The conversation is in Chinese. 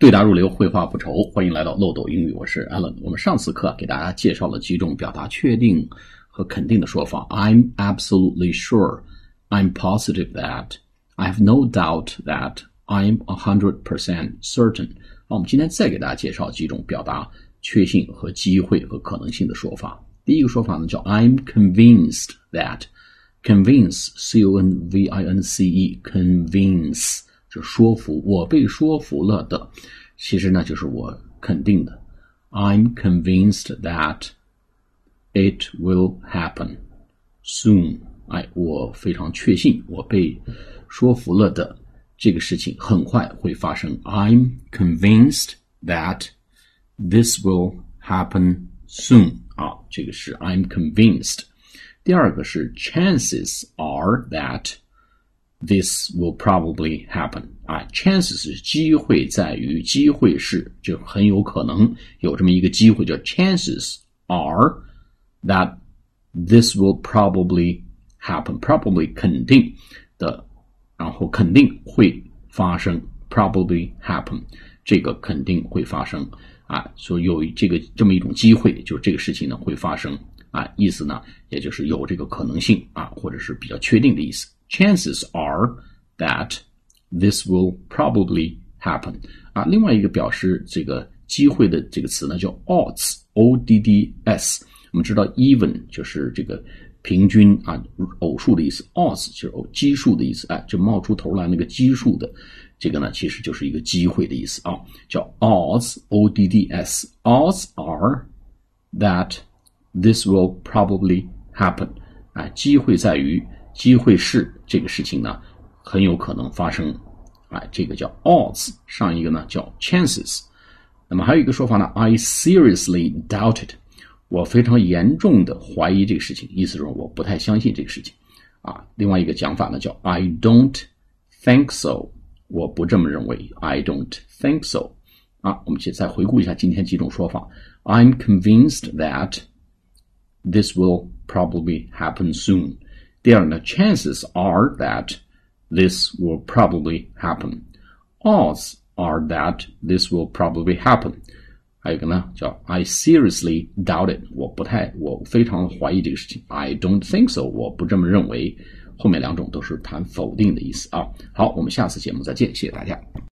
对答如流，绘画不愁。欢迎来到漏斗英语，我是 Alan。我们上次课给大家介绍了几种表达确定和肯定的说法。I'm absolutely sure. I'm positive that. I have no doubt that. I'm a hundred percent certain. 那，我们今天再给大家介绍几种表达确信和机会和可能性的说法。第一个说法呢叫 I'm convinced that. Convince, C-O-N-V-I-N-C-E, convince 就说服，我被说服了的，其实呢就是我肯定的。I'm convinced that it will happen soon。哎，我非常确信，我被说服了的这个事情很快会发生。I'm convinced that this will happen soon。啊，这个是 I'm convinced。第二个是 chances are that This will probably happen 啊，chances 是机会在于，机会是就很有可能有这么一个机会，叫 chances are that this will probably happen，probably 肯定的，然后肯定会发生，probably happen 这个肯定会发生啊，所以有这个这么一种机会，就是这个事情呢会发生啊，意思呢也就是有这个可能性啊，或者是比较确定的意思。chances are that this will probably happen 啊，另外一个表示这个机会的这个词呢叫 odds，o d d s。我们知道 even 就是这个平均啊偶数的意思，odds 就是偶基数的意思，哎，就冒出头来那个基数的这个呢，其实就是一个机会的意思啊，叫 odds，o d d s。odds are that this will probably happen，哎，机会在于。 机会是这个事情呢，很有可能发生，哎，这个叫 odds，上一个呢叫 chances。那么还有一个说法呢，I seriously doubt it，我非常严重的怀疑这个事情，意思是我不太相信这个事情啊。另外一个讲法呢叫 I don't think so，我不这么认为，I don't think so。啊，我们先再回顾一下今天几种说法，I'm convinced that this will probably happen soon。第二呢，chances are that this will probably happen. Odds are that this will probably happen. 还有一个呢，叫 I seriously doubt it，我不太，我非常怀疑这个事情。I don't think so，我不这么认为。后面两种都是谈否定的意思啊。好，我们下次节目再见，谢谢大家。